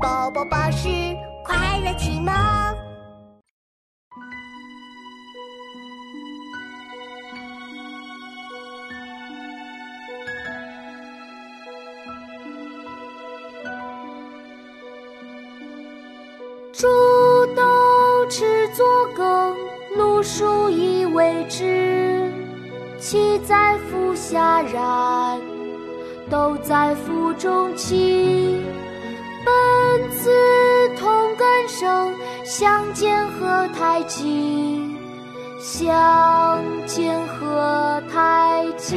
宝宝巴士快乐启蒙。煮豆持作羹，漉菽以为汁。萁在釜下燃，豆在釜中泣。生，相见何太急？相见何太急？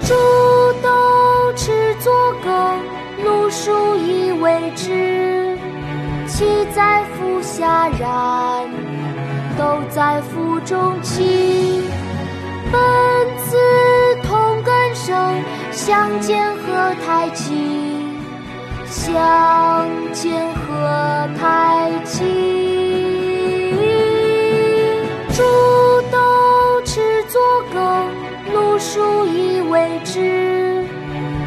煮豆持作羹，漉菽以为汁。萁在釜下燃，豆在釜中泣。本自，相煎何太急？相煎何太急？煮豆持作羹，漉菽以为汁。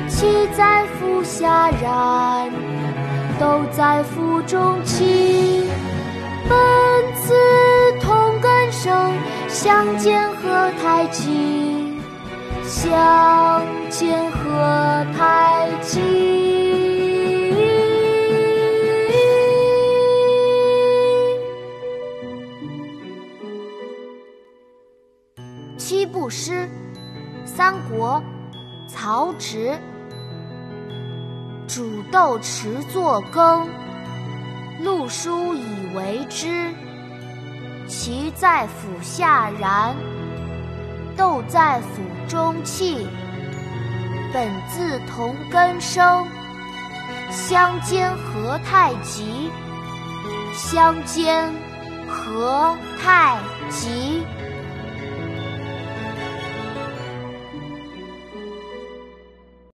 萁在釜下燃，豆在釜中泣。本自同根生，相煎何太急？相煎何太急？七步诗，三国，曹植。煮豆持作羹，漉菽以为汁。萁在釜下燃，豆在釜中泣。本自同根生，相煎何太急？相煎何太急？